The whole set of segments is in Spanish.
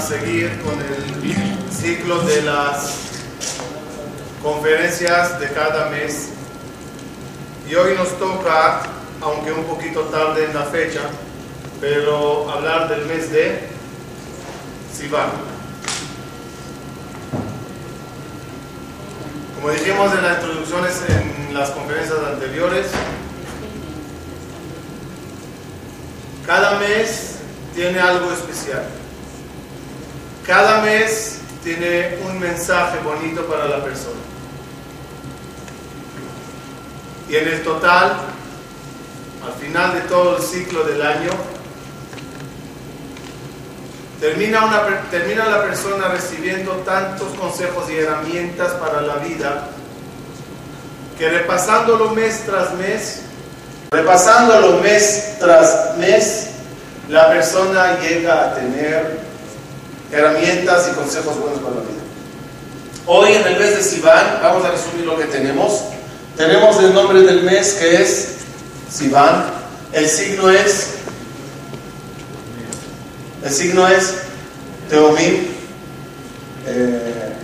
seguir con el ciclo de las conferencias de cada mes. Y hoy nos toca, aunque un poquito tarde en la fecha, pero hablar del mes de Sivan. Como dijimos en las introducciones en las conferencias anteriores, cada mes tiene algo especial. Cada mes tiene un mensaje bonito para la persona. Y en el total, al final de todo el ciclo del año, termina, una, termina la persona recibiendo tantos consejos y herramientas para la vida que repasándolo mes tras mes, repasándolo mes tras mes, la persona llega a tener herramientas y consejos buenos para la vida. Hoy en el mes de Sivan, vamos a resumir lo que tenemos. Tenemos el nombre del mes que es Sivan. El signo es el signo es Teomim. Eh,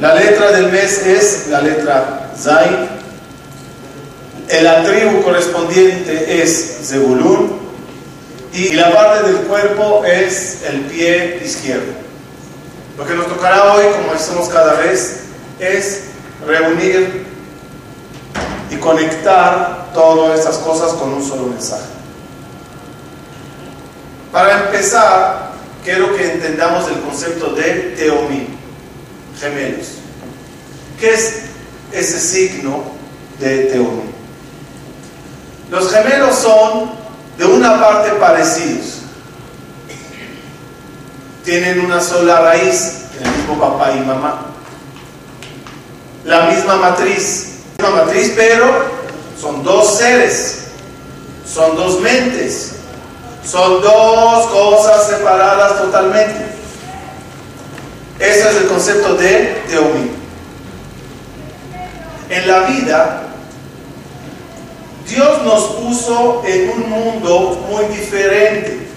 la letra del mes es la letra Zain. La tribu correspondiente es Zebulun. Y la parte del cuerpo es el pie izquierdo. Lo que nos tocará hoy, como hacemos cada vez, es reunir y conectar todas estas cosas con un solo mensaje. Para empezar, quiero que entendamos el concepto de teomí, gemelos. ¿Qué es ese signo de teomí? Los gemelos son de una parte parecidos. Tienen una sola raíz, el mismo papá y mamá. La misma matriz, la misma matriz, pero son dos seres, son dos mentes, son dos cosas separadas totalmente. Ese es el concepto de teomí. En la vida, Dios nos puso en un mundo muy diferente.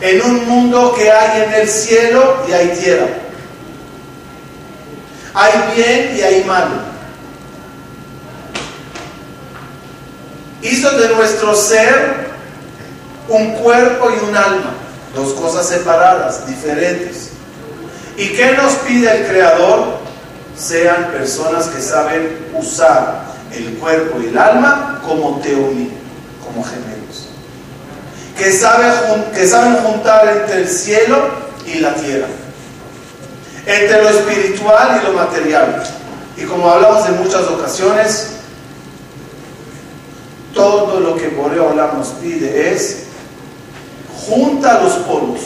En un mundo que hay en el cielo y hay tierra. Hay bien y hay mal. Hizo de nuestro ser un cuerpo y un alma, dos cosas separadas, diferentes. ¿Y qué nos pide el Creador? Sean personas que saben usar el cuerpo y el alma como teomí, como gemelos. Que saben, que saben juntar entre el cielo y la tierra. Entre lo espiritual y lo material. Y como hablamos en muchas ocasiones, todo lo que Boreolam nos pide es junta los polos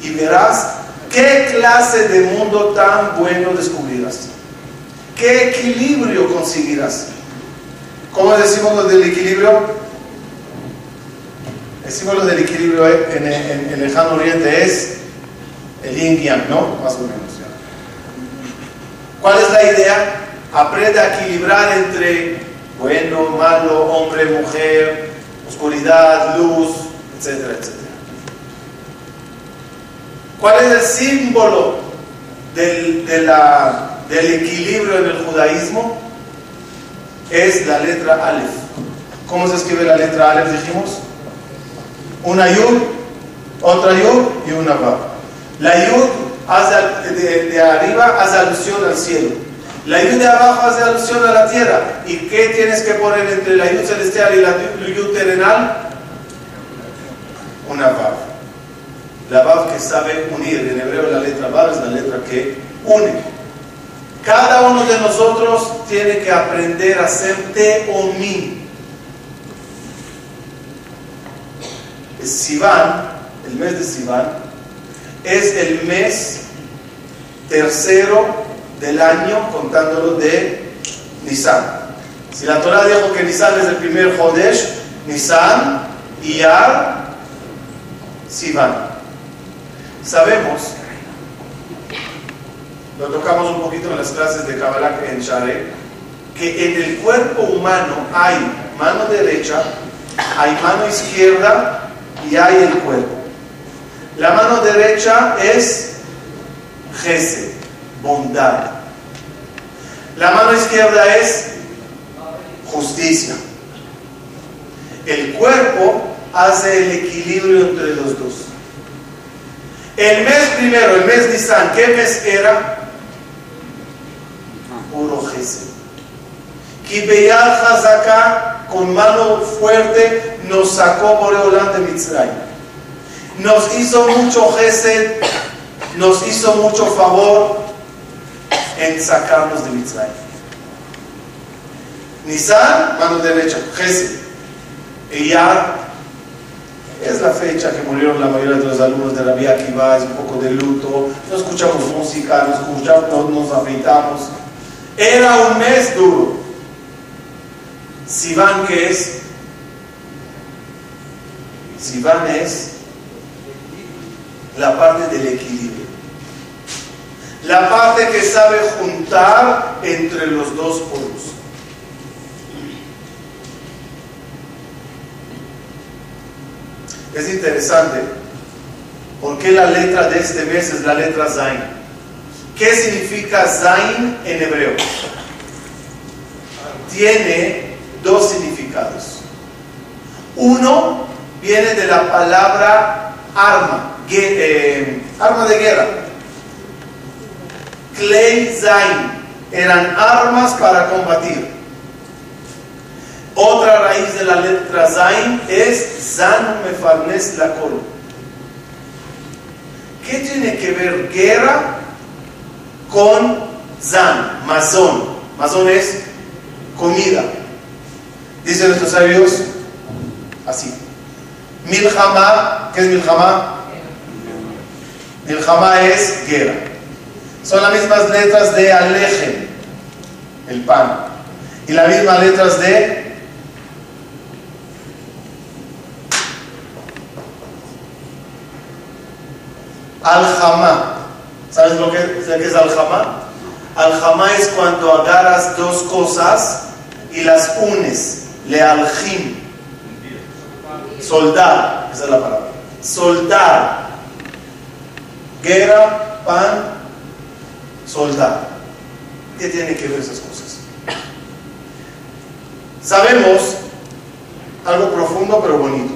y verás qué clase de mundo tan bueno descubrirás. ¿Qué equilibrio conseguirás? ¿Cómo decimos lo del equilibrio? Decimos lo del equilibrio en, el lejano oriente es el yin yang, ¿no? Más o menos. ¿Cuál es la idea? Aprende a equilibrar entre bueno, malo, hombre, mujer, oscuridad, luz, etcétera, etcétera. ¿Cuál es el símbolo de la del equilibrio en el judaísmo es la letra Aleph. ¿Cómo se escribe la letra Aleph? Dijimos. Una Yud, otra Yud y una Vav. La Yud hace, de, de, arriba hace alusión al cielo. La Yud de abajo hace alusión a la tierra. ¿Y qué tienes que poner entre la Yud celestial y la Yud terrenal? Una Vav. La Vav que sabe unir. En hebreo la letra Vav es la letra que une. Cada uno de nosotros tiene que aprender a ser teomí. Sivan, el mes de Sivan, es el mes tercero del año contándolo de Nisan. Si la Torah dijo que Nisan es el primer Jodesh, Nisan, Iyar, Sivan. Sabemos lo tocamos un poquito en las clases de Kabbalah en Share, que en el cuerpo humano hay mano derecha, hay mano izquierda y hay el cuerpo. La mano derecha es Gesed, bondad. La mano izquierda es justicia. El cuerpo hace el equilibrio entre los dos. El mes primero, el mes Nisan, ¿qué mes era? Puro Gesed. Kibeyal Hazaka, con mano fuerte, nos sacó por el de Mitzrayim. Nos hizo mucho Gesed, nos hizo mucho favor en sacarnos de Mitzrayim. Nisan, mano derecha, Gesed. Iyar, es la fecha que murieron la mayoría de los alumnos de la Vía Akiva, es un poco de luto, no escuchamos música, no, escuchamos, no nos afeitamos. Era un mes duro. Sivan, ¿qué es? Sivan es la parte del equilibrio. La parte que sabe juntar entre los dos polos. Es interesante porque la letra de este mes es la letra Zain. ¿Qué significa Zain en hebreo? Tiene dos significados. Uno viene de la palabra arma, eh, arma de guerra. Klei Zain eran armas para combatir. Otra raíz de la letra Zain es Zan Mefarnes la. ¿Qué tiene que ver guerra con Zan, Mazón? Mazón es comida. Dicen nuestros sabios así. Milhama, ¿qué es Milhama? Milhama es guerra. Son las mismas letras de Alejen, el pan. Y las mismas letras de Al-Hamá. ¿Sabes lo que, es Al-Hamá? Al-Hamá es cuando agarras dos cosas y las unes. Le aljim. Soldar. Esa es la palabra. Soldar. Guerra, pan, soldar. ¿Qué tiene que ver esas cosas? Sabemos algo profundo pero bonito.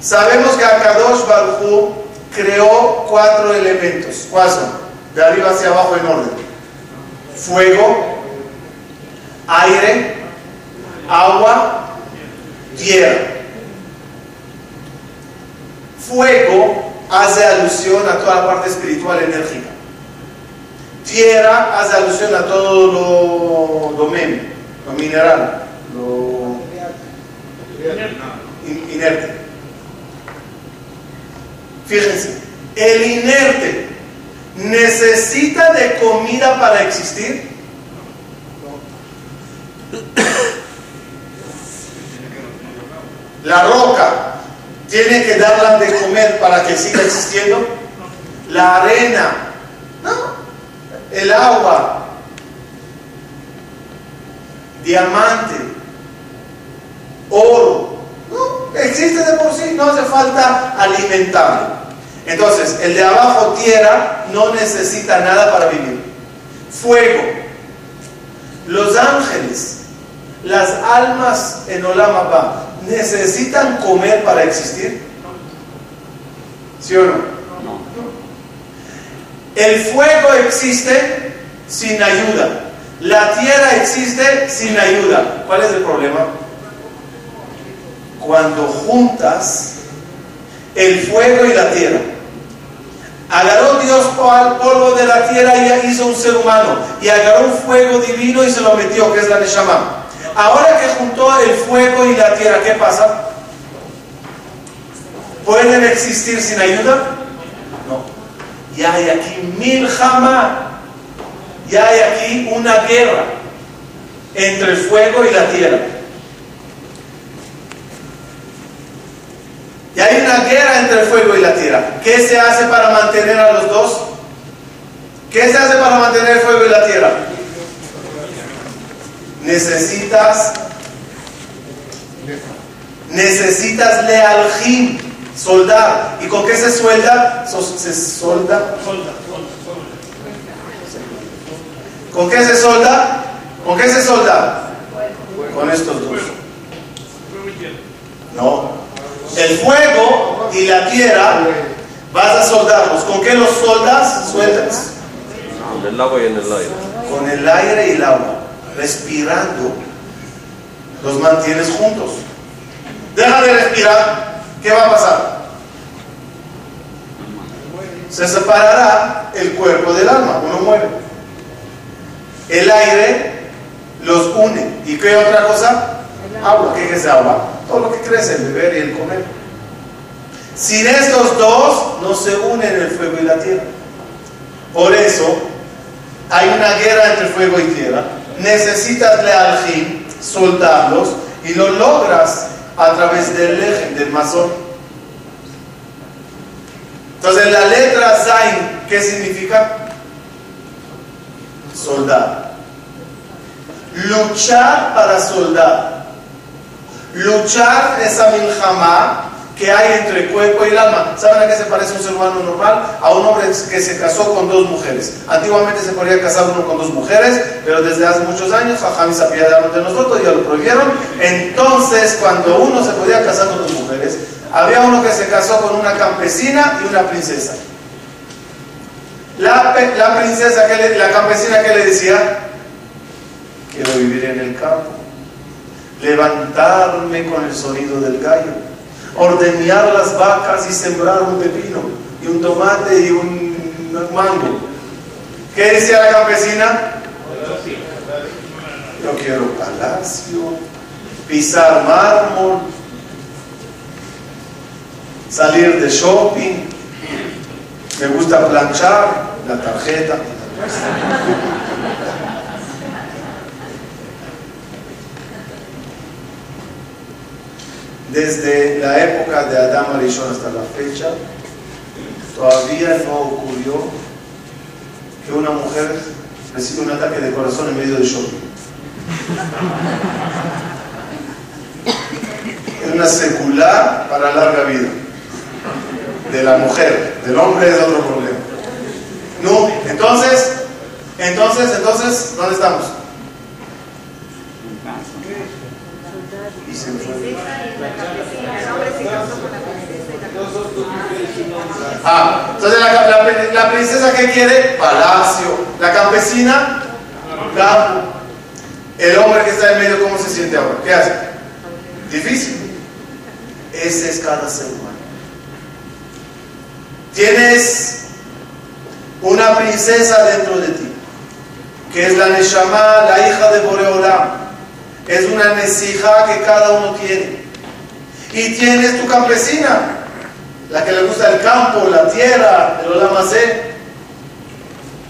Sabemos que Akadosh Baruj creó cuatro elementos. ¿Cuáles son? De arriba hacia abajo en orden. Fuego, aire, agua, tierra. Fuego hace alusión a toda la parte espiritual enérgica. Tierra hace alusión a todo lo, lo lo mineral, lo inerte. Fíjense, el inerte necesita de comida para existir. La roca tiene que darla de comer para que siga existiendo. La arena, no. El agua, diamante, oro, no, existe de por sí, no hace falta alimentarlo. Entonces, el de abajo, tierra, no necesita nada para vivir. Fuego. Los ángeles, las almas en Olam ¿necesitan comer para existir? ¿Sí o no? No. El fuego existe sin ayuda. La tierra existe sin ayuda. ¿Cuál es el problema? Cuando juntas el fuego y la tierra. Agarró Dios al polvo de la tierra y hizo un ser humano. Y agarró un fuego divino y se lo metió, que es la Neshama. Ahora que juntó el fuego y la tierra, ¿qué pasa? ¿Pueden existir sin ayuda? No. Ya hay aquí mil jamás. Ya hay aquí una guerra entre el fuego y la tierra. Y hay una guerra entre el fuego y la tierra. ¿Qué se hace para mantener a los dos? ¿Qué se hace para mantener el fuego y la tierra? necesitas necesitas lealjín, soldar. ¿Y con qué se suelda? Se solda. ¿Con qué se solda? ¿Con qué se solda? Con estos dos. No. El fuego y la tierra vas a soldarlos. ¿Con qué los soldas? Sueltas. Con el agua y en el aire. Con el aire y el agua. Respirando, los mantienes juntos. Deja de respirar, ¿qué va a pasar? Se separará el cuerpo del alma, uno muere. El aire los une. ¿Y qué otra cosa? Agua. ¿Qué es agua? Todo lo que crece, el beber y el comer. Sin estos dos no se unen el fuego y la tierra. Por eso hay una guerra entre fuego y tierra. Necesitas fin soltarlos y lo logras a través del eje, del masón. Entonces la letra Zain, ¿qué significa? Soldar. Luchar para soldar. Luchar esa miljamá que hay entre el cuerpo y el alma. ¿Saben a qué se parece un ser humano normal? A un hombre que se casó con dos mujeres. Antiguamente se podía casar uno con dos mujeres, pero desde hace muchos años, Jajam se apiadaron de nosotros, ya lo prohibieron. Entonces, cuando uno se podía casar con dos mujeres, había uno que se casó con una campesina y una princesa. La, la princesa, que la campesina que le decía, quiero vivir en el campo, levantarme con el sonido del gallo ordeñar las vacas y sembrar un pepino y un tomate y un mango. ¿Qué decía la campesina? Yo quiero palacio, pisar mármol, salir de shopping, me gusta planchar la tarjeta. Desde la época de Adam Arishon hasta la fecha, todavía no ocurrió que una mujer reciba un ataque de corazón en medio de shopping. Es una secular para larga vida. De la mujer, del hombre es otro problema. No, entonces, entonces, entonces, ¿dónde estamos? Ah, entonces la, princesa que quiere palacio, la campesina campo. El hombre que está en medio, ¿cómo se siente ahora? ¿Qué hace? Difícil. Ese es cada ser humano. Tienes una princesa dentro de ti, que es la Neshama, la hija de Boreolam es una nesija que cada uno tiene. Y tienes tu campesina, la que le gusta el campo, la tierra, el olamacé.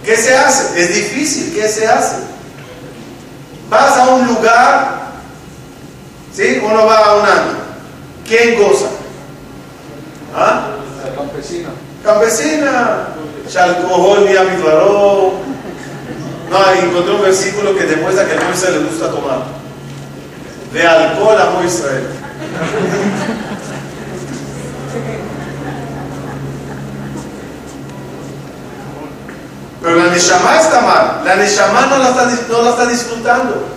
¿Qué se hace? Es difícil, ¿qué se hace? Vas a un lugar, ¿sí? Uno va a un año. ¿Quién goza? ¿Ah? La campesina. Campesina. Chalcohol, No, encontré un versículo que demuestra que a Moisés le gusta tomar de alcohol a Israel. Pero la Neshama está mal. La Neshama no la está, no la está disfrutando.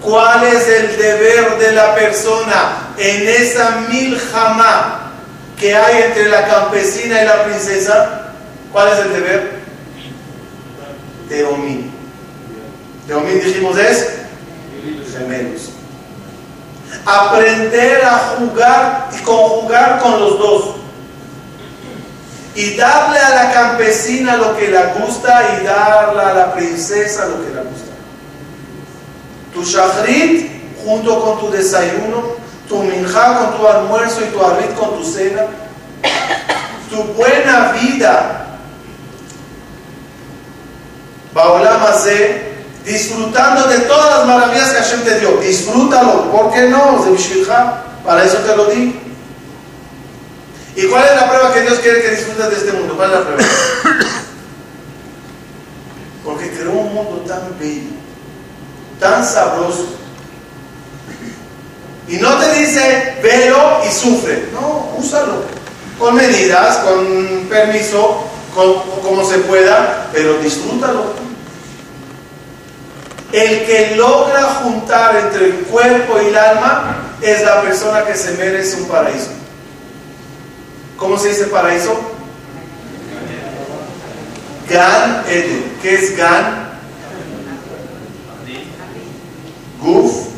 ¿Cuál es el deber de la persona en esa miljama que hay entre la campesina y la princesa? ¿Cuál es el deber? Teomín. Teomín dijimos es gemelos. Aprender a jugar y conjugar con los dos. Y darle a la campesina lo que le gusta y darle a la princesa lo que le gusta. Tu shahrit junto con tu desayuno, tu minja con tu almuerzo y tu arrit con tu cena. Tu buena vida. Baolamase disfrutando de todas las maravillas que Hashem te dio. Disfrútalo, ¿por qué no? Para eso te lo di. ¿Y cuál es la prueba que Dios quiere que disfrutes de este mundo? ¿Cuál es la prueba? Porque creó un mundo tan bello, tan sabroso. Y no te dice, velo y sufre. No, úsalo. Con medidas, con permiso, como se pueda, pero disfrútalo. El que logra juntar entre el cuerpo y el alma es la persona que se merece un paraíso. ¿Cómo se dice paraíso? Gan Eden. ¿Qué es Gan? Guf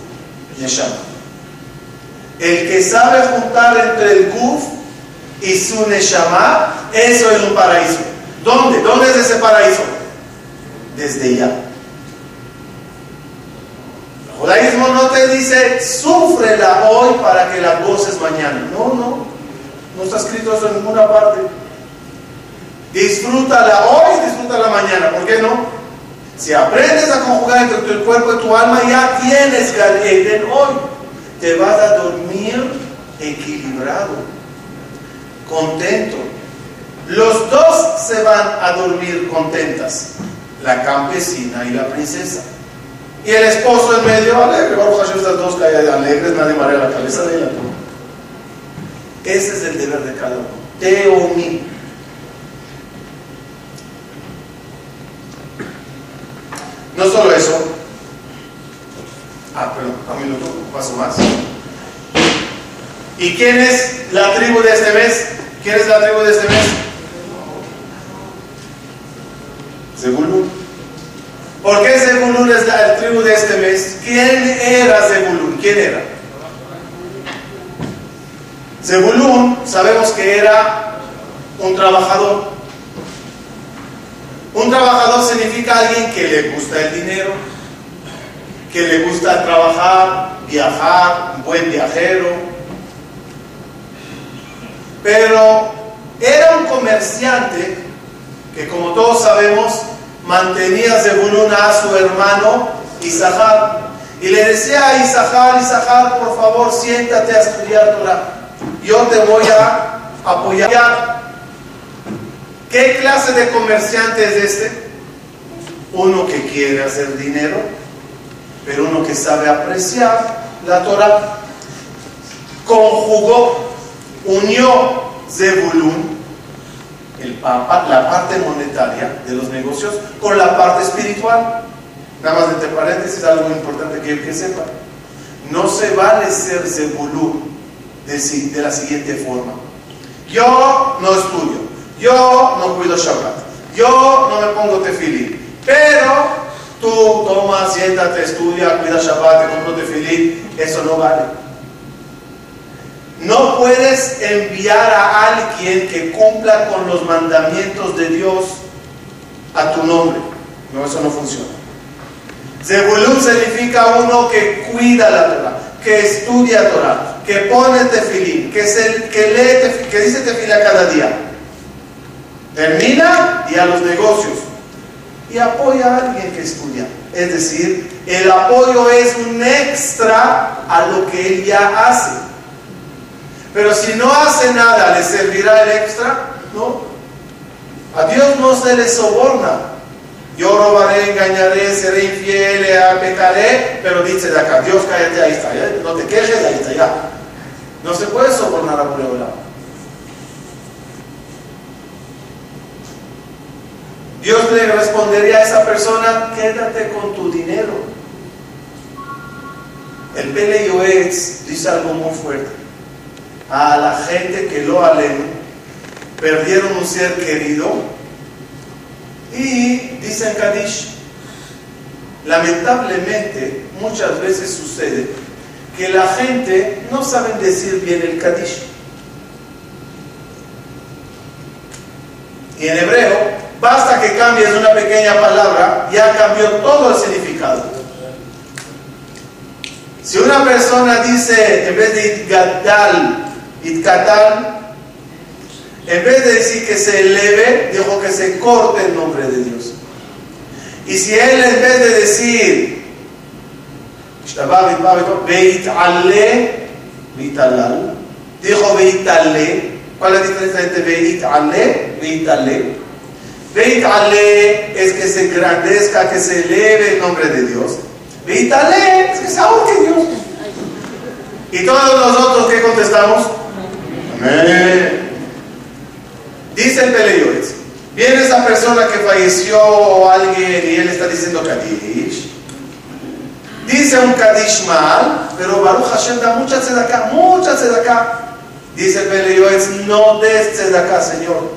Neshama. El que sabe juntar entre el Guf y su Neshama, eso es un paraíso. ¿Dónde? ¿Dónde es ese paraíso? Desde ya. Judaísmo no te dice, súfrela hoy para que la goces mañana. No, no. No está escrito eso en ninguna parte. Disfrútala hoy, disfrútala mañana. ¿Por qué no? Si aprendes a conjugar entre tu cuerpo y tu alma, ya tienes Eden hoy. Te vas a dormir equilibrado, contento. Los dos se van a dormir contentas, la campesina y la princesa. Y el esposo en medio alegre. Vamos a hacer estas dos calles alegres, nadie marea la cabeza de ella. Ese es el deber de cada uno. Te o mi. No solo eso. Ah, perdón, a un minuto, paso más. ¿Y quién es la tribu de este mes? ¿Quién es la tribu de este mes? Zebulun. ¿Por qué La tribu de este mes? ¿Quién era Zebulun? ¿Quién era? Zebulun sabemos que era un trabajador. Un trabajador significa alguien que le gusta el dinero, que le gusta trabajar, viajar, un buen viajero. Pero era un comerciante que como todos sabemos mantenía Zebulun a su hermano Isahar y le decía a Isahar, Isahar, por favor siéntate a estudiar Torah yo te voy a apoyar. ¿Qué clase de comerciante es este? Uno que quiere hacer dinero, pero uno que sabe apreciar la Torah. Conjugó, unió Zebulun, el papa, la parte monetaria de los negocios, con la parte espiritual. Nada más entre paréntesis, algo importante que, que sepa. No se vale ser Zebulun de, la siguiente forma. Yo no estudio, yo no cuido Shabbat, yo no me pongo tefilín, pero tú toma, siéntate, estudia, cuida Shabbat, te compro tefilín, eso no vale. No puedes enviar a alguien que cumpla con los mandamientos de Dios a tu nombre. No, eso no funciona. Zebulun significa uno que cuida la Torah, que estudia Torah, que pone tefilín, que, que lee, que dice tefilá cada día. Termina y a los negocios. Y apoya a alguien que estudia. Es decir, el apoyo es un extra a lo que él ya hace. Pero si no hace nada, ¿le servirá el extra? No. A Dios no se le soborna. Yo robaré, engañaré, seré infiel, pecaré, pero dice de acá, Dios cállate, ahí está, no te quejes, ahí está, ya. No se puede sobornar a Boreola. Dios le respondería a esa persona, quédate con tu dinero. El Yoetz dice algo muy fuerte. A la gente que lo alen, perdieron un ser querido y dicen Kadish. Lamentablemente, muchas veces sucede que la gente no sabe decir bien el Kadish. Y en hebreo, basta que cambies una pequeña palabra, ya cambió todo el significado. Si una persona dice, en vez de itgadal, itkatal, en vez de decir que se eleve, dijo que se corte el nombre de Dios. Y si él en vez de decir Dijo Veitale. ¿Cuál es la diferencia entre Veitale? Veitale. Veitale es que se engrandezca, que se eleve el nombre de Dios. Vítale, es que sabor que Dios. Y todos nosotros, ¿qué contestamos? Dice el Peleyoetz, viene esa persona que falleció o alguien y él está diciendo Kadish. Dice un Kadish mal, pero Baruch Hashem da mucha tzedakah, mucha tzedakah. Dice el Peleyoetz, no des tzedakah, Señor.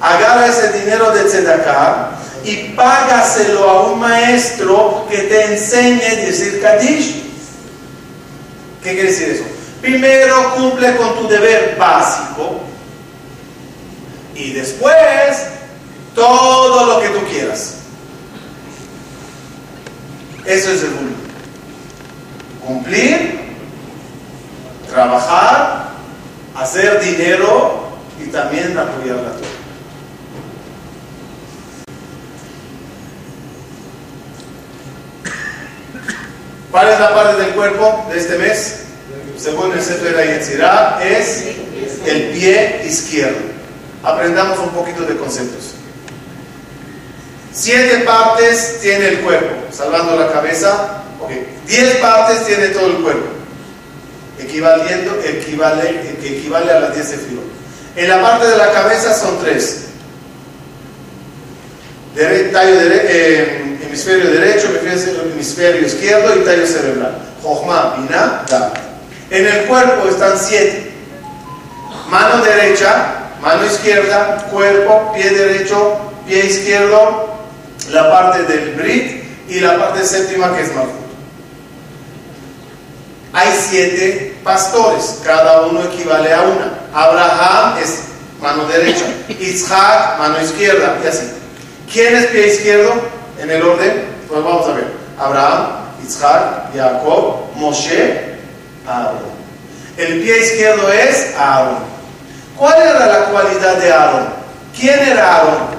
Agarra ese dinero de tzedakah y págaselo a un maestro que te enseñe a decir Kadish. ¿Qué quiere decir eso? Primero cumple con tu deber básico y después todo lo que tú quieras. Eso es el mundo. Cumplir, trabajar, hacer dinero y también apoyar la Torah. ¿Cuál es la parte del cuerpo de este mes? Según el Sefer Yetzirah, es el pie izquierdo. Aprendamos un poquito de conceptos. Siete partes tiene el cuerpo, salvando la cabeza. Diez partes tiene todo el cuerpo, equivale, que equivale a las diez de filo. En la parte de la cabeza son tres. tallo eh, hemisferio derecho, hemisferio izquierdo y tallo cerebral. Jochma, Binah, En el cuerpo están siete. Mano derecha, mano izquierda, cuerpo, pie derecho, pie izquierdo, la parte del Brit y la parte séptima que es Malchut. Hay siete pastores, cada uno equivale a una. Abraham es mano derecha, Isaac mano izquierda y así. ¿Quién es pie izquierdo? En el orden, pues vamos a ver. Abraham, Isaac, Jacob, Moshe, Aaron. El pie izquierdo es Aaron. ¿Cuál era la cualidad de Aaron? ¿Quién era Aaron?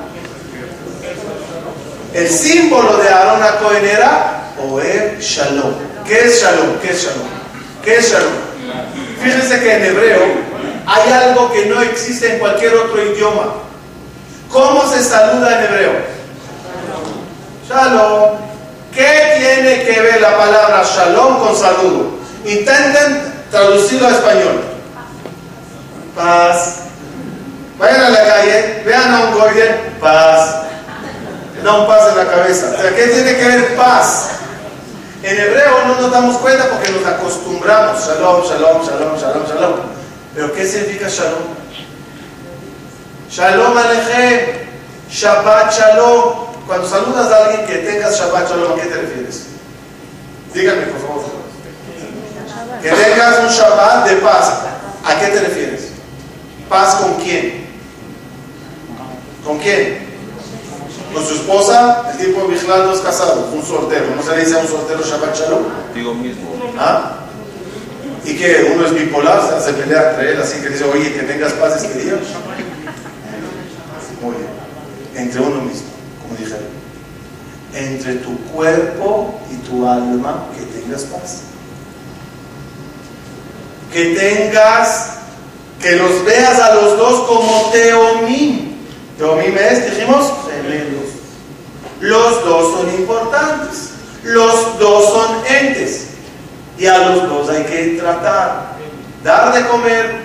El símbolo de Aaron a era Oer Shalom. ¿Qué es Shalom? ¿Qué es Shalom? ¿Qué es Shalom? Fíjense que en hebreo hay algo que no existe en cualquier otro idioma. ¿Cómo se saluda en hebreo? Shalom. ¿Qué tiene que ver la palabra shalom con saludo? Intenten traducirlo a español. Paz. Vayan a la calle, vean a un goyer, paz. Da un paz en la cabeza. ¿qué tiene que ver paz? En hebreo no nos damos cuenta porque nos acostumbramos. Shalom, shalom, shalom, shalom, shalom. Pero ¿qué significa shalom? Shalom Alejem. Shabbat shalom. Cuando saludas a alguien que tengas Shabbat shalom, ¿a qué te refieres? Díganme, por favor. Que tengas un Shabbat de paz. ¿A qué te refieres? ¿Paz con quién? ¿Con quién? Con su esposa, el tipo de vigilando es casado, un soltero. ¿No se le dice a un soltero Shabbat Shalom? Digo mismo. ¿Ah? ¿Y que uno es bipolar? Se hace pelear entre él, así que dice, oye, que tengas paz este día. Muy bien. Entre uno mismo, como dijeron. Entre tu cuerpo y tu alma, que tengas paz. Que tengas, que los veas a los dos como teomim. Teomim es, dijimos, gemelos. Los dos son importantes. Los dos son entes. Y a los dos hay que tratar. Dar de comer,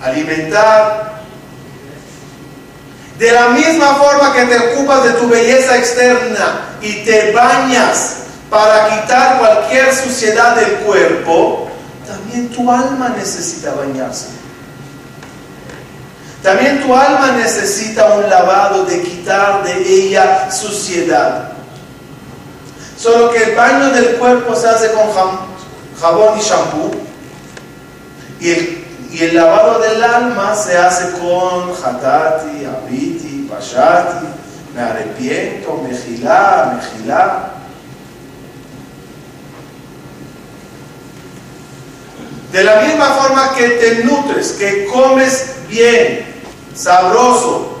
alimentar. De la misma forma que te ocupas de tu belleza externa y te bañas para quitar cualquier suciedad del cuerpo, también tu alma necesita bañarse. También tu alma necesita un lavado de quitar de ella suciedad. Solo que el baño del cuerpo se hace con jabón y shampoo. Y el, lavado del alma se hace con hatati, abiti, pashati, me arrepiento, mejilá, mejilá. De la misma forma que te nutres, que comes bien, sabroso,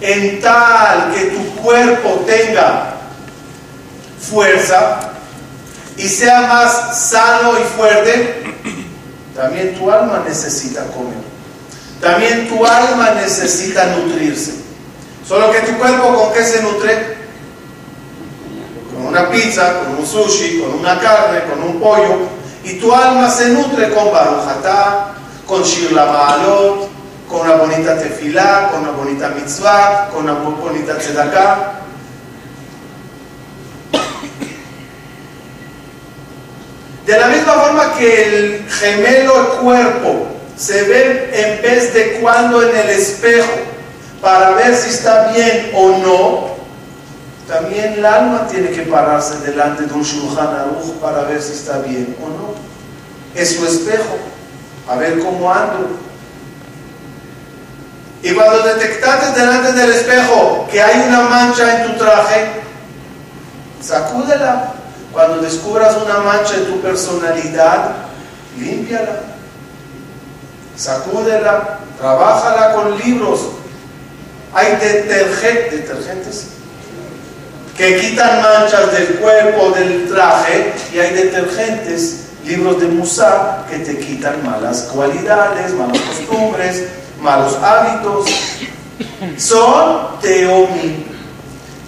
en tal que tu cuerpo tenga fuerza y sea más sano y fuerte, también tu alma necesita comer. También tu alma necesita nutrirse. Solo que tu cuerpo con qué se nutre? Con una pizza, con un sushi, con una carne, con un pollo, y tu alma se nutre con Barujatá, con Shir Maalot, con una bonita tefilá, con una bonita mitzvah, con una bonita tzedakah. De la misma forma que el gemelo el cuerpo se ve en vez de cuando en el espejo para ver si está bien o no, también el alma tiene que pararse delante de un Shulchan Aruch para ver si está bien o no. Es su espejo, a ver cómo ando. Y cuando detectaste delante del espejo que hay una mancha en tu traje, sacúdela. Cuando descubras una mancha en tu personalidad, límpiala. Sacúdela, trabájala con libros. Hay detergentes que quitan manchas del cuerpo, del traje, y hay detergentes, libros de Musa, que te quitan malas cualidades, malas costumbres, malos hábitos. Son teomi.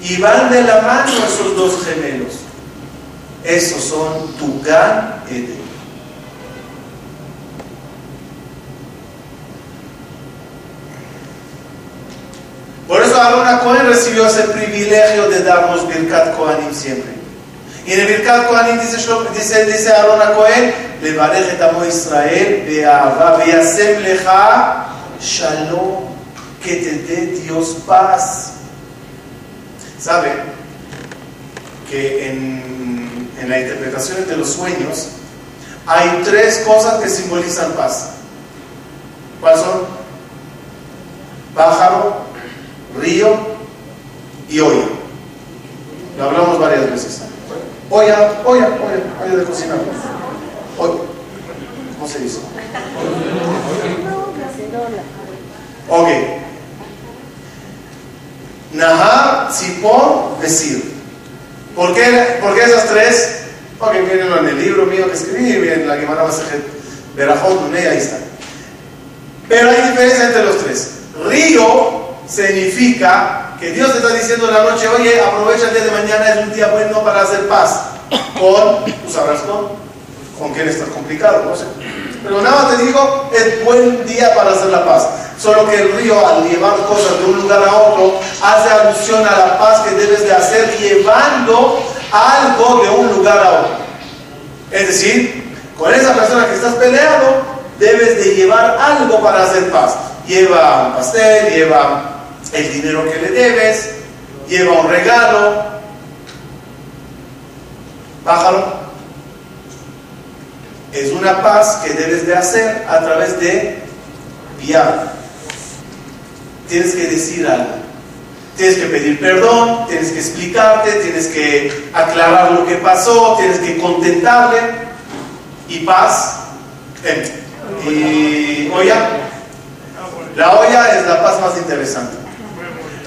Y van de la mano esos dos gemelos. Esos son tu gran Eden. Por eso Cohen recibió ese privilegio de darnos Birkat Kohanim siempre. Y en el Birkat Kohanim dice, dice, dice Aaron Cohen, le et amo Israel, be'ava, be'asem lecha, shalom, que te dé Dios paz. ¿Sabe? Que en, en la interpretación de los sueños hay tres cosas que simbolizan paz. ¿Cuáles son? Pájaro, río y olla. Lo hablamos varias veces. Olla, olla, olla, olla de cocina. ¿Cómo se dice? Ok. Nahar, Tzipor, Decir. ¿Por qué, ¿Por qué esas tres? Porque vienen en el libro mío que escribí, en la Gemara Masajet, Berajot, ahí está. Pero hay diferencia entre los tres. Río significa que Dios está diciendo en la noche, oye, aprovecha el día de mañana, es un día bueno para hacer paz. Con, tú sabrás con, con quién estás complicado, no sé. Pero nada más te digo, es buen día para hacer la paz. Solo que el río, al llevar cosas de un lugar a otro, hace alusión a la paz que debes de hacer llevando algo de un lugar a otro. Es decir, con esa persona que estás peleando, debes de llevar algo para hacer paz. Lleva un pastel, lleva el dinero que le debes, lleva un regalo, pájaro. Es una paz que debes de hacer a través de viar. Tienes que decir algo. Tienes que pedir perdón, tienes que explicarte, tienes que aclarar lo que pasó, tienes que contentarle. Y paz. Eh, y oye, la olla es la paz más interesante.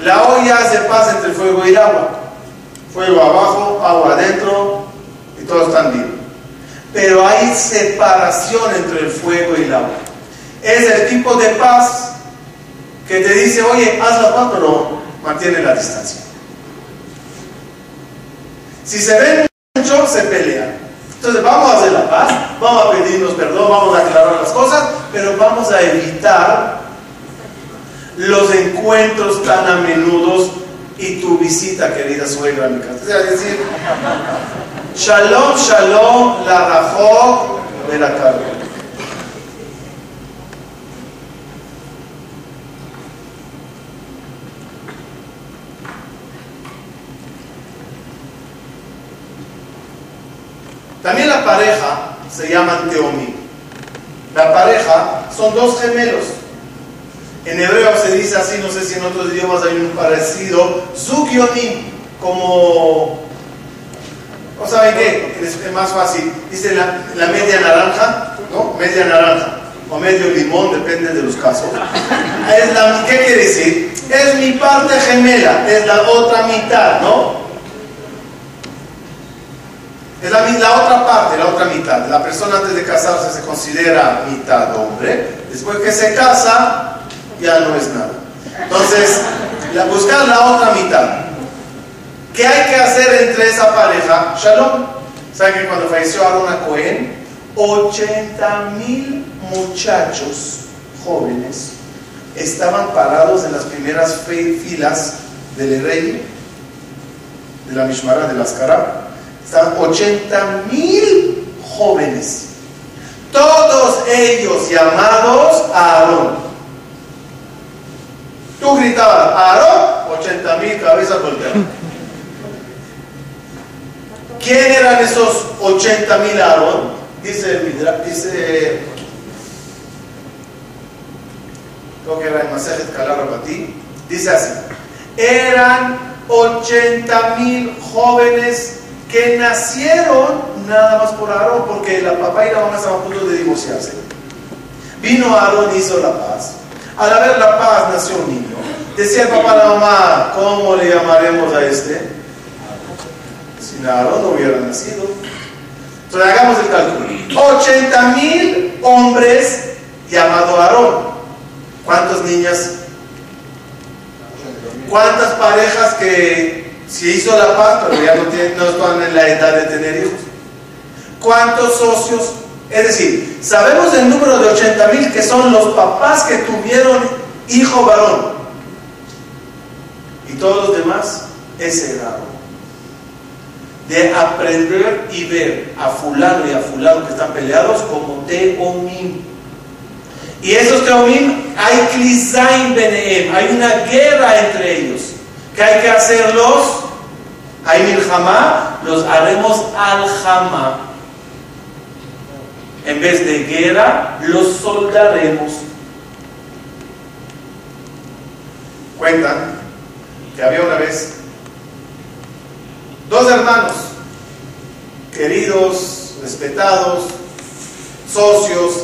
La olla hace paz entre fuego y agua. Fuego abajo, agua adentro y todos están bien. Pero hay separación entre el fuego y el agua. Es el tipo de paz que te dice, oye, haz la paz, pero mantiene la distancia. Si se ven mucho, se pelean. Entonces vamos a hacer la paz, vamos a pedirnos perdón, vamos a aclarar las cosas, pero vamos a evitar los encuentros tan a menudo y tu visita, querida suegra, a mi casa. Es decir, shalom, shalom, la rajó de la carne. También la pareja se llama teomí. La pareja son dos gemelos en hebreo se dice así, no sé si en otros idiomas hay un parecido. Zukionim, como. ¿No saben qué? Es más fácil. Dice la, media naranja, ¿no? Media naranja. O medio limón, depende de los casos. ¿Qué quiere decir? Es mi parte gemela, es la otra mitad, ¿no? Es la, la, otra parte, la otra mitad. La persona antes de casarse se considera mitad hombre. Después que se casa, ya no es nada. Entonces, buscar la otra mitad. ¿Qué hay que hacer entre esa pareja? Shalom. ¿Saben que cuando falleció Aaron Cohen, 80 mil muchachos jóvenes estaban parados en las primeras filas del rey, de la Mishmara, de las Karab. Estaban 80 mil jóvenes. Todos ellos llamados a Aarón. Tú gritabas, Aarón, 80 mil cabezas volteadas. ¿Quién eran esos 80 mil Aarón? Dice, dice, creo que era en Masejet ti dice así, eran 80 mil jóvenes que nacieron nada más por Aarón, porque la papá y la mamá estaban a punto de divorciarse. Vino Aarón y hizo la paz. Al haber la paz nació un niño. Decía el papá la mamá, ¿cómo le llamaremos a este? Si Aarón no hubiera nacido. Entonces hagamos el cálculo. 80 mil hombres llamado Aarón. ¿Cuántas niñas? ¿Cuántas parejas que se hizo la paz, pero ya no, tienen, no están en la edad de tener hijos? ¿Cuántos socios? Es decir, sabemos el número de 80 mil que son los papás que tuvieron hijo varón. Y todos los demás, ese grado de aprender y ver a fulano y a fulano que están peleados como teomim. Y esos teomim hay klizain beneem, hay una guerra entre ellos. ¿Qué hay que hacerlos? Hay milhamá, los haremos al jamá. En vez de guerra, los soldaremos. Cuentan que había una vez Dos hermanos, queridos, respetados, socios.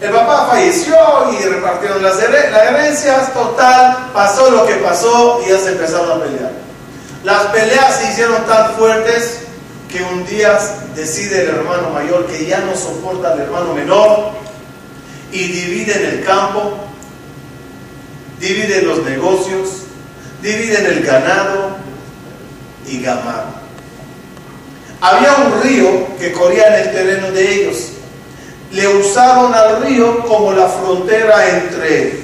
El papá falleció y repartieron las, herencias. Total, pasó lo que pasó y ya se empezaron a pelear. Las peleas se hicieron tan fuertes que un día decide el hermano mayor que ya no soporta al hermano menor y dividen el campo, dividen los negocios, dividen el ganado, y Gamar. Había un río que corría en el terreno de ellos. Le usaron al río como la frontera entre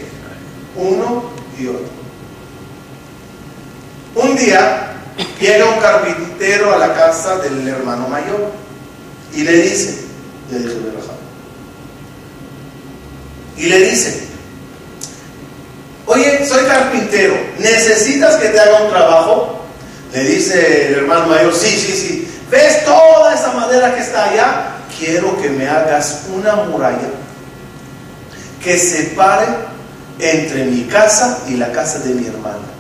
uno y otro. Un día llega un carpintero a la casa del hermano mayor y le dice, y le dice, oye, soy carpintero, ¿necesitas que te haga un trabajo? Le dice el hermano mayor, sí, sí, sí. ¿Ves toda esa madera que está allá? Quiero que me hagas una muralla que separe entre mi casa y la casa de mi hermano.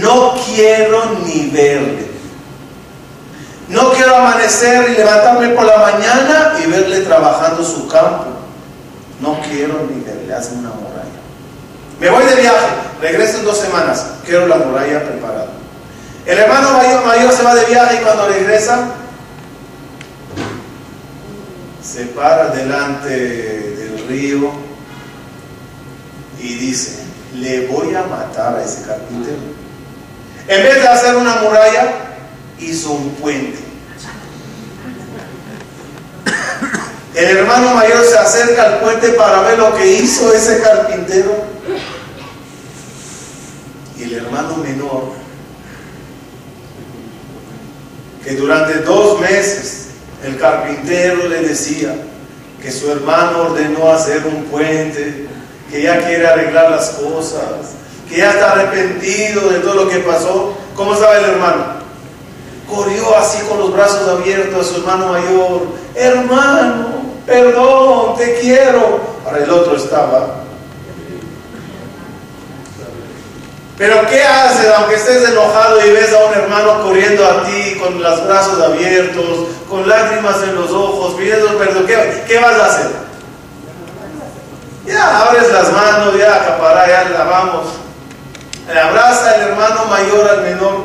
No quiero ni verle. No quiero amanecer y levantarme por la mañana y verle trabajando su campo. No quiero ni verle. Haz una muralla. Me voy de viaje. Regreso en dos semanas. Quiero la muralla preparada. El hermano mayor, se va de viaje y cuando regresa, se para delante del río y dice, le voy a matar a ese carpintero. En vez de hacer una muralla, hizo un puente. El hermano mayor se acerca al puente para ver lo que hizo ese carpintero. Y el hermano menor que durante dos meses el carpintero le decía que su hermano ordenó hacer un puente, que ya quiere arreglar las cosas, que ya está arrepentido de todo lo que pasó. ¿Cómo sabe el hermano? Corrió así con los brazos abiertos a su hermano mayor. Hermano, perdón, te quiero. Ahora el otro estaba Pero ¿qué haces aunque estés enojado y ves a un hermano corriendo a ti con los brazos abiertos, con lágrimas en los ojos, pidiendo perdón? ¿Qué, qué vas a hacer? Ya abres las manos, ya acapará, ya lavamos. Le abraza el hermano mayor al menor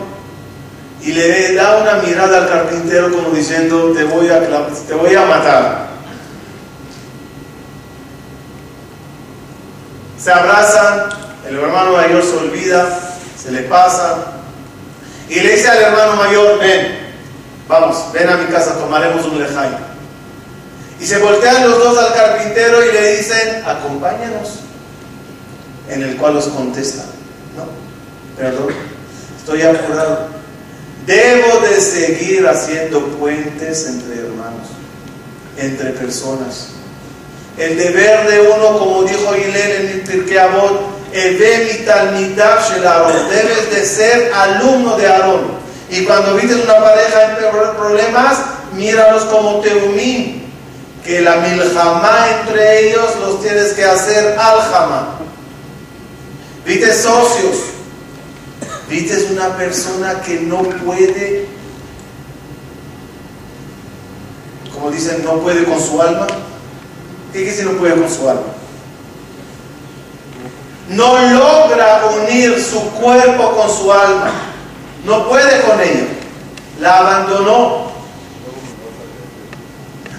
y le da una mirada al carpintero como diciendo, te voy a, te voy a matar. Se abrazan el hermano mayor se olvida, se le pasa. Y le dice al hermano mayor, ven, vamos, ven a mi casa, tomaremos un lejay. Y se voltean los dos al carpintero y le dicen, acompáñanos. En el cual los contesta, perdón, estoy apurado. Debo de seguir haciendo puentes entre hermanos, entre personas. El deber de uno, como dijo Hillel en el Pirkei Avot, debes de ser alumno de Aarón. Y cuando vistes una pareja en problemas, míralos como teumín, que la miljamá entre ellos los tienes que hacer aljama. Viste socios, viste una persona que no puede, como dicen, no puede con su alma. ¿Qué quiere no puede con su alma? No logra unir su cuerpo con su alma. No puede con ella. La abandonó.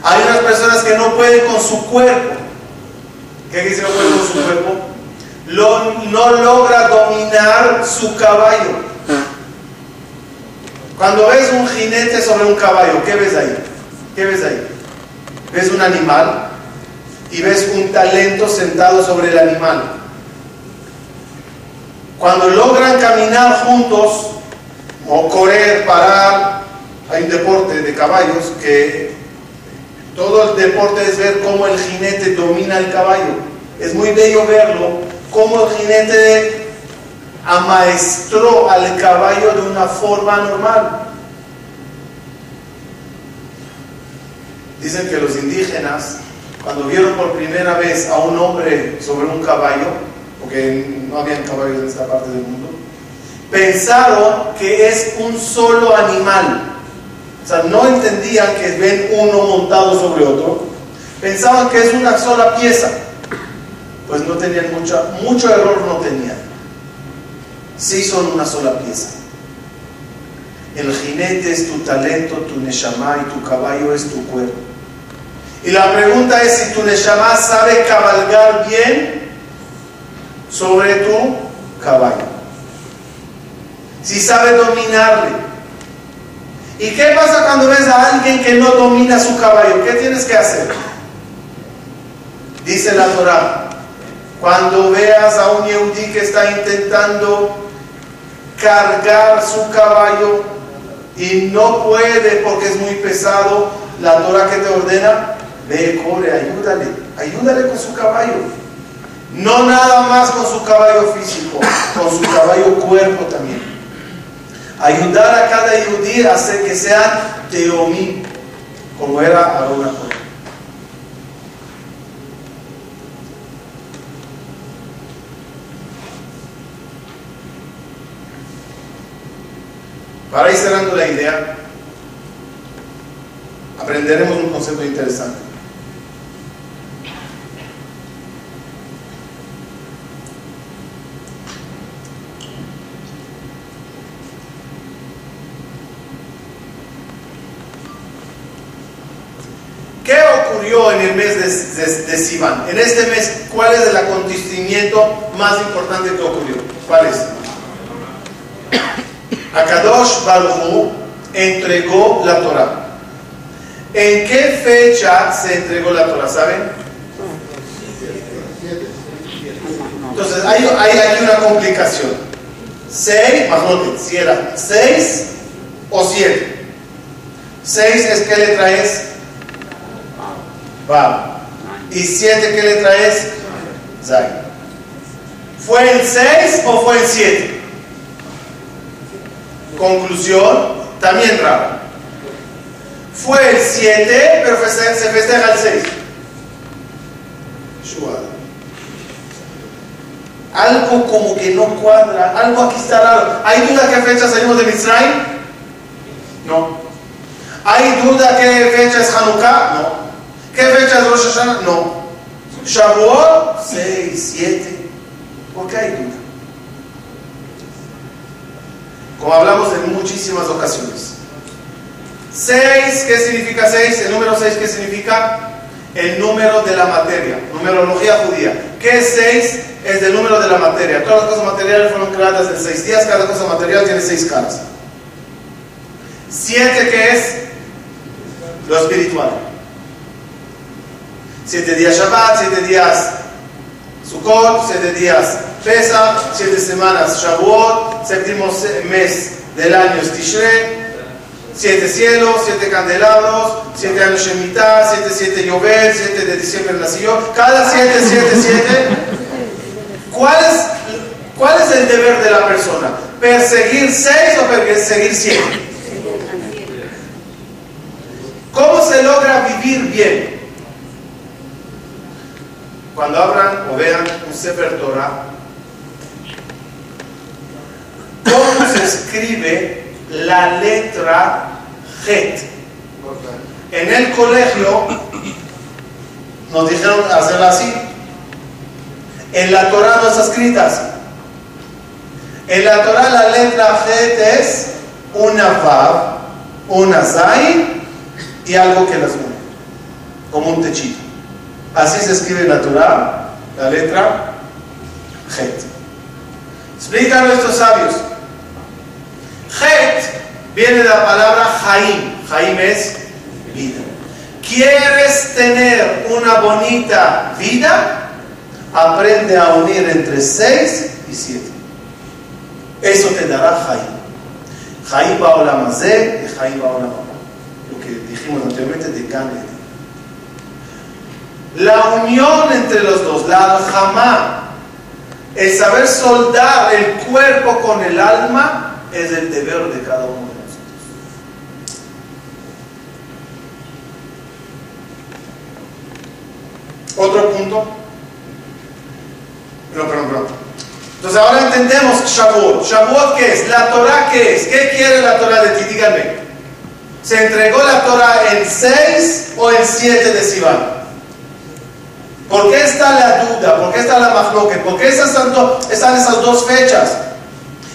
Hay unas personas que no pueden con su cuerpo. ¿Qué quiere no puede con su cuerpo? No logra dominar su caballo. Cuando ves un jinete sobre un caballo, ¿qué ves ahí? ¿Qué ves ahí? ¿Ves un animal? Y ves un talento sentado sobre el animal. Cuando logran caminar juntos, o correr, parar, hay un deporte de caballos que todo el deporte es ver cómo el jinete domina el caballo. Es muy bello verlo, cómo el jinete amaestró al caballo de una forma normal. Dicen que los indígenas, cuando vieron por primera vez a un hombre sobre un caballo, porque no habían caballos en esta parte del mundo, pensaron que es un solo animal. O sea, no entendían que ven uno montado sobre otro, pensaban que es una sola pieza. Pues no tenían mucho, error, no tenían. Sí son una sola pieza. El jinete es tu talento, tu neshama y tu caballo es tu cuerpo. Y la pregunta es si tu neshama sabe cabalgar bien sobre tu caballo. Si sabe dominarle. ¿Y qué pasa cuando ves a alguien que no domina su caballo? ¿Qué tienes que hacer? Dice la Torah, cuando veas a un yehudí que está intentando cargar su caballo y no puede porque es muy pesado, la Torah que te ordena, ve, corre, ayúdale, ayúdale con su caballo. No nada más con su caballo físico, con su caballo cuerpo también. Ayudar a cada judío a hacer que sean teomí, como era Arona Para ir cerrando la idea, aprenderemos un concepto interesante. ¿Qué ocurrió en el mes de, de? En este mes, ¿cuál es el acontecimiento más importante que ocurrió? ¿Cuál es? Akadosh Baruch entregó la Torah. ¿En qué fecha se entregó la Torah? ¿Saben? Entonces, hay, hay una complicación. Seis, más si era seis o siete. Seis es qué letra es? Va. ¿Y siete qué letra es? Zay. ¿Fue el seis o fue el siete? Conclusión, también raro. Fue el 7, pero se festeja el 6. Algo como que no cuadra, algo aquí está raro. ¿Hay duda qué fecha salimos de Misraim? No. ¿Hay duda qué fecha es Hanukkah? No. ¿Qué fecha es Rosh Hashanah? No. Shavuot, 6, 7. ¿Por qué hay duda? Como hablamos en muchísimas ocasiones. Seis, ¿qué significa seis? El número seis, ¿qué significa? El número de la materia, numerología judía. ¿Qué es seis? Es el número de la materia. Todas las cosas materiales fueron creadas en seis días, cada cosa material tiene seis caras. Siete que es lo espiritual. Siete días Shabbat, siete días Sukkot, siete días Pesach, siete semanas Shavuot, séptimo mes del año Tishrei, siete cielos, siete candelabros, siete años Shemitah, siete, siete Yovel, siete de diciembre nació. Cada siete, siete, siete. ¿Cuál es, ¿Cuál es el deber de la persona? ¿Perseguir seis o perseguir siete? ¿Cómo se logra vivir bien? Cuando abran o vean un Sefer Torah, ¿cómo se escribe la letra Het? En el colegio nos dijeron hacerla así. En la Torah no está escrita así. En la Torah la letra Het es una Vav, una Zain y algo que las une, como un techito. Así se escribe en la Torah la letra Het. Explican nuestros sabios. Het viene de la palabra Jaim. Jaim es vida. ¿Quieres tener una bonita vida? Aprende a unir entre 6 y 7. Eso te dará Jaim. Jaim Baolamazé y Jaim Baolamazé dijimos anteriormente, de Gan La unión entre los dos, la alhamá, el saber soldar el cuerpo con el alma, es el deber de cada uno de nosotros. Otro punto. No, perdón, perdón. Entonces ahora entendemos Shavuot. ¿Shavuot qué es? ¿La Torah qué es? ¿Qué quiere la Torah de ti? Díganme. ¿Se entregó la Torah en 6 o en 7 de Sivan? ¿Por qué está la duda? ¿Por qué está la mafloque? ¿Por qué están, están esas dos fechas?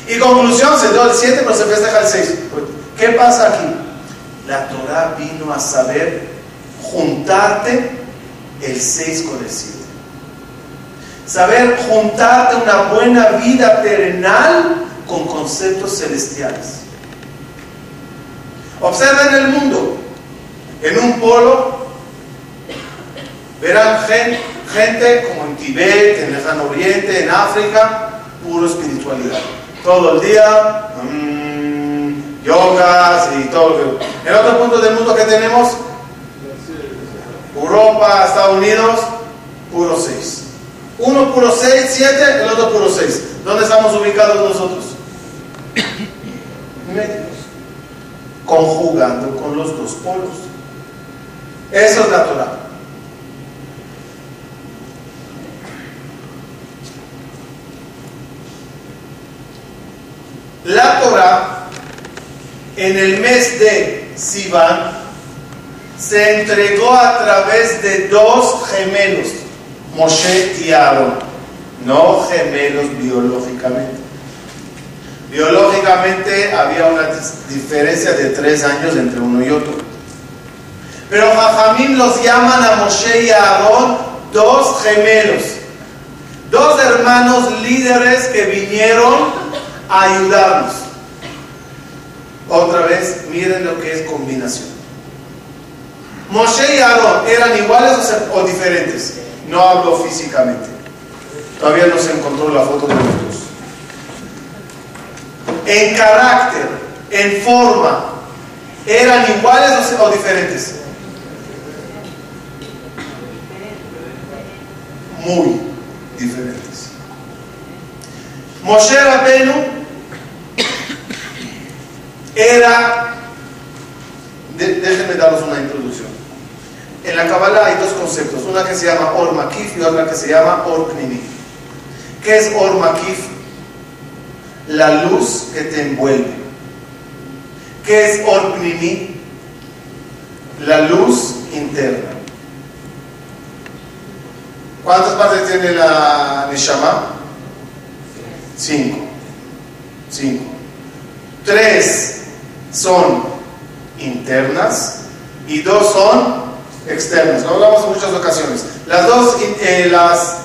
Y conclusión, se dio el 7 pero se festeja el 6. ¿Qué pasa aquí? La Torah vino a saber juntarte el 6 con el 7. Saber juntarte una buena vida terrenal con conceptos celestiales. Observen el mundo. En un polo verán gente, como en Tibet, en Lejano Oriente, en África, puro espiritualidad. Todo el día, mmm, yogas y todo lo que... En otro punto del mundo que tenemos, Europa, Estados Unidos, puro 6. Uno puro 6, 7, el otro puro 6. ¿Dónde estamos ubicados nosotros? Medio conjugando con los dos polos. Eso es natural. La Torah en el mes de Sivan se entregó a través de dos gemelos, Moshe y Aarón, no gemelos biológicamente. Biológicamente había una diferencia de tres años entre uno y otro. Pero Jajamín los llaman a Moshe y a Aarón dos gemelos, dos hermanos líderes que vinieron ayudarnos. Otra vez, miren lo que es combinación. Moshe y Aarón eran iguales o, diferentes. No hablo físicamente. Todavía no se encontró la foto de los dos en carácter, en forma, eran iguales o, diferentes? Muy diferentes. Moshe Rabenu era, déjenme daros una introducción. En la Kabbalah hay dos conceptos, una que se llama Or Makif y otra que se llama Or Knini. ¿Qué es Or Makif? la luz que te envuelve. ¿Qué es Orpnimi? La luz interna. ¿Cuántas partes tiene la Neshama? Cinco. Cinco. Tres son internas y dos son externas. Lo hablamos en muchas ocasiones. Las dos, eh, las,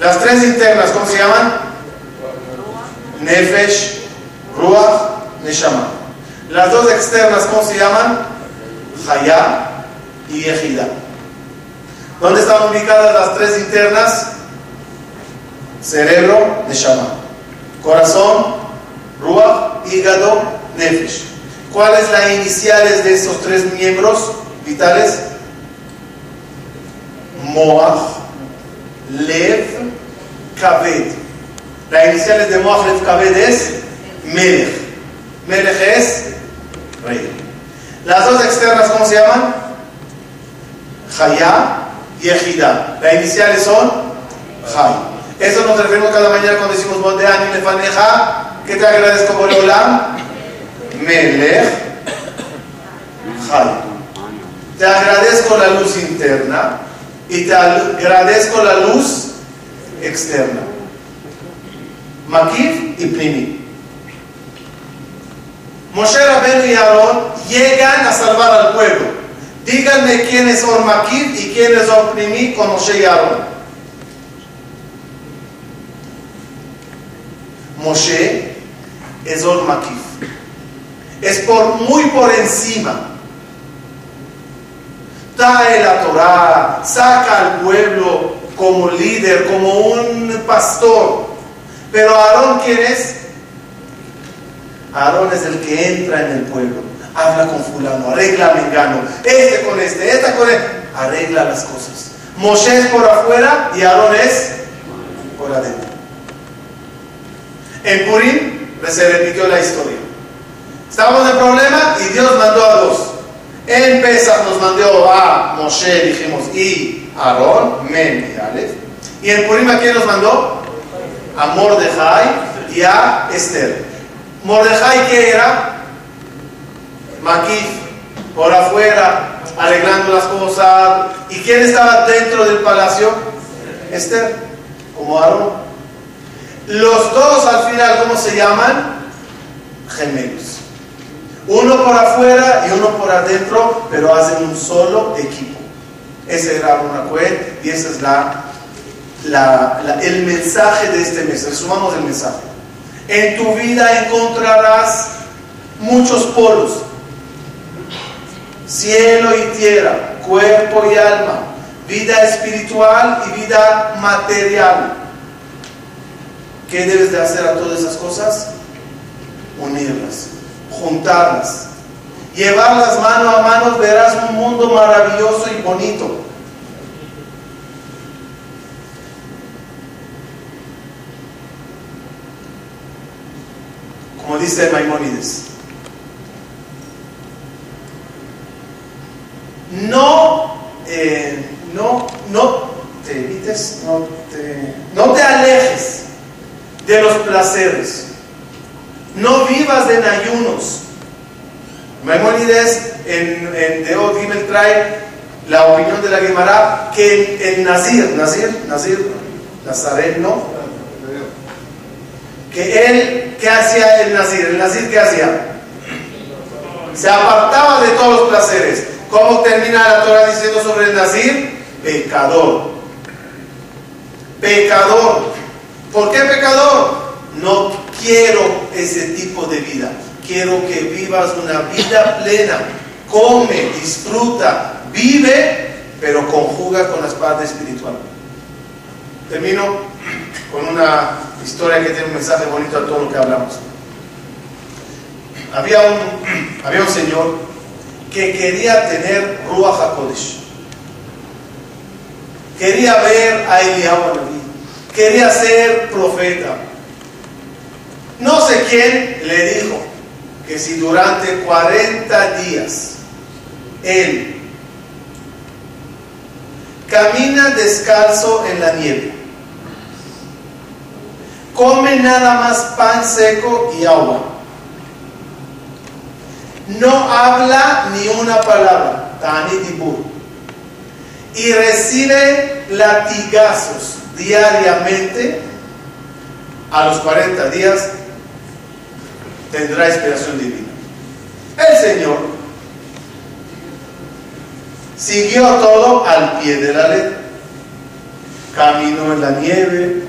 las tres internas, ¿cómo se llaman? Nefesh, Ruach, Neshama. Las dos externas, ¿cómo se llaman? Hayá y Ejida. ¿Dónde están ubicadas las tres internas? Cerebro, Neshama. Corazón, Ruach, hígado, Nefesh. ¿Cuáles las iniciales de esos tres miembros vitales? Moach, Lev, Kaved. Las iniciales de Moach, Lev, Kaved es Melech. Melech es rey. Las dos externas, ¿cómo se llaman? Hayá y Ejida. Las iniciales son Hay. Eso nos referimos cada mañana cuando decimos Bondeani Lefaneja. ¿Qué te agradezco por? Melech. Te agradezco la luz interna y te agradezco la luz externa. Makif y Primi. Moshe Rabenu y Aarón llegan a salvar al pueblo. Díganme quién es Or Makif y quién es Or Primi con Moshe y Aarón. Moshe es Or Makif. Es por, muy por encima. Trae la Torah, saca al pueblo como líder, como un pastor. Pero Aarón, ¿quién es? Aarón es el que entra en el pueblo, habla con fulano, arregla Mengano, este con este, esta con este, arregla las cosas. Moshe es por afuera y Aarón es por adentro. En Purim se repitió la historia. Estábamos en problema y Dios mandó a dos. En Pesach nos mandó a Moshe, dijimos, y Aarón, Men y Aleph. Y en Purim quién nos mandó? A Mordejai y a Esther. Mordejai, ¿qué era? Maquif, por afuera, arreglando las cosas. ¿Y quién estaba dentro del palacio? Esther, como Aarón. Los dos al final, ¿cómo se llaman? Gemelos. Uno por afuera y uno por adentro, pero hacen un solo equipo. Ese era Cohen y ese es la, la, el mensaje de este mes. Resumamos el mensaje. En tu vida encontrarás muchos polos. Cielo y tierra, cuerpo y alma, vida espiritual y vida material. ¿Qué debes de hacer a todas esas cosas? Unirlas, juntarlas, llevarlas mano a mano, verás un mundo maravilloso y bonito. Como dice Maimónides, no, eh, no, no te evites, no te, no te alejes de los placeres. No vivas en ayunos. Maimónides en, en Deod Gimel trae la opinión de la Gemara que el, Nazir, Nazir, Nazir, Nazaret, no, que él, ¿qué hacía el Nazir? ¿El Nazir qué hacía? Se apartaba de todos los placeres. ¿Cómo termina la Torah diciendo sobre el Nazir? Pecador. Pecador. ¿Por qué pecador? No quiero ese tipo de vida. Quiero que vivas una vida plena. Come, disfruta, vive, pero conjuga con las partes espirituales. Termino con una historia que tiene un mensaje bonito a todo lo que hablamos. Había un, había un señor que quería tener Ruach HaKodesh. Quería ver a Eliyahu. Quería ser profeta. No sé quién le dijo que si durante 40 días él camina descalzo en la nieve, come nada más pan seco y agua, no habla ni una palabra, y recibe latigazos diariamente, a los 40 días tendrá inspiración divina. El Señor siguió todo al pie de la letra. Caminó en la nieve,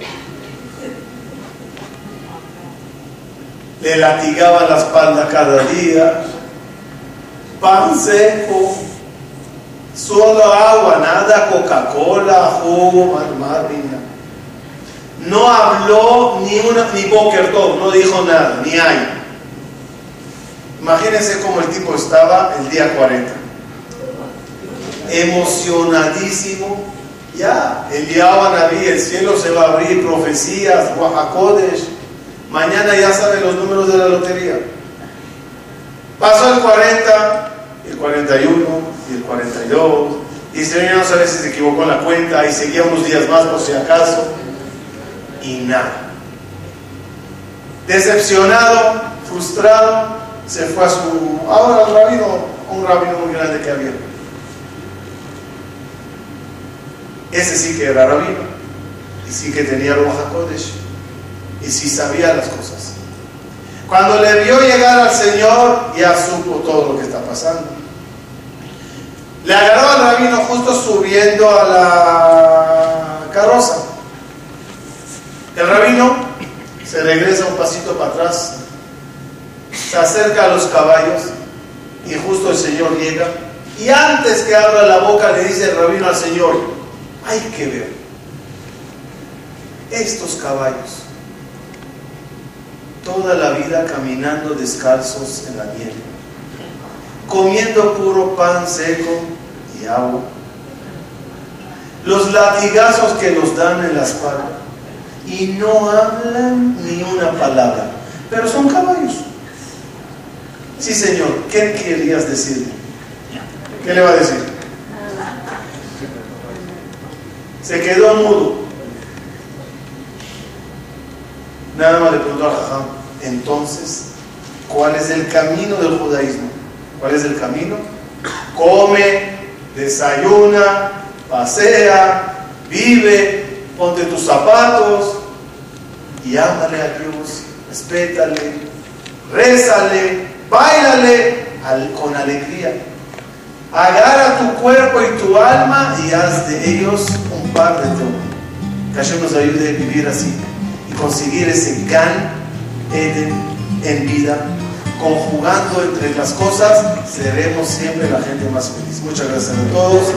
le latigaba la espalda cada día, pan seco, solo agua, nada Coca-Cola, jugo, marina. No habló ni una ni Boker no dijo nada, ni hay. Imagínense cómo el tipo estaba el día 40. Emocionadísimo. Ya, el Naví, el cielo se va a abrir, profecías, Oaxacodes. Mañana ya sabe los números de la lotería. Pasó el 40, el 41 y el 42. Y el Señor no sabe si se equivocó en la cuenta y seguía unos días más por si acaso. Y nada. Decepcionado, frustrado, se fue a su. Ahora el rabino, un rabino muy grande que había. Ese sí que era rabino. Y sí que tenía el Kodesh. Y sí sabía las cosas. Cuando le vio llegar al Señor, ya supo todo lo que está pasando. Le agarró al rabino justo subiendo a la carroza. El rabino se regresa un pasito para atrás, se acerca a los caballos y justo el Señor llega. Y antes que abra la boca le dice el rabino al Señor, hay que ver estos caballos toda la vida caminando descalzos en la nieve, comiendo puro pan seco y agua, los latigazos que nos dan en la espalda y no hablan ni una palabra, pero son caballos. Sí, Señor, ¿qué querías decirle? ¿Qué le va a decir? Se quedó mudo. Nada más le preguntó al Jajam, entonces, ¿cuál es el camino del judaísmo? ¿Cuál es el camino? Come, desayuna, pasea, vive, ponte tus zapatos y ámale a Dios, respétale, rézale, bailale con alegría. Agarra tu cuerpo y tu alma y haz de ellos un par de todo. Que Hashem nos ayude a vivir así conseguir ese gan Eden en vida. Conjugando entre las cosas, seremos siempre la gente más feliz. Muchas gracias a todos.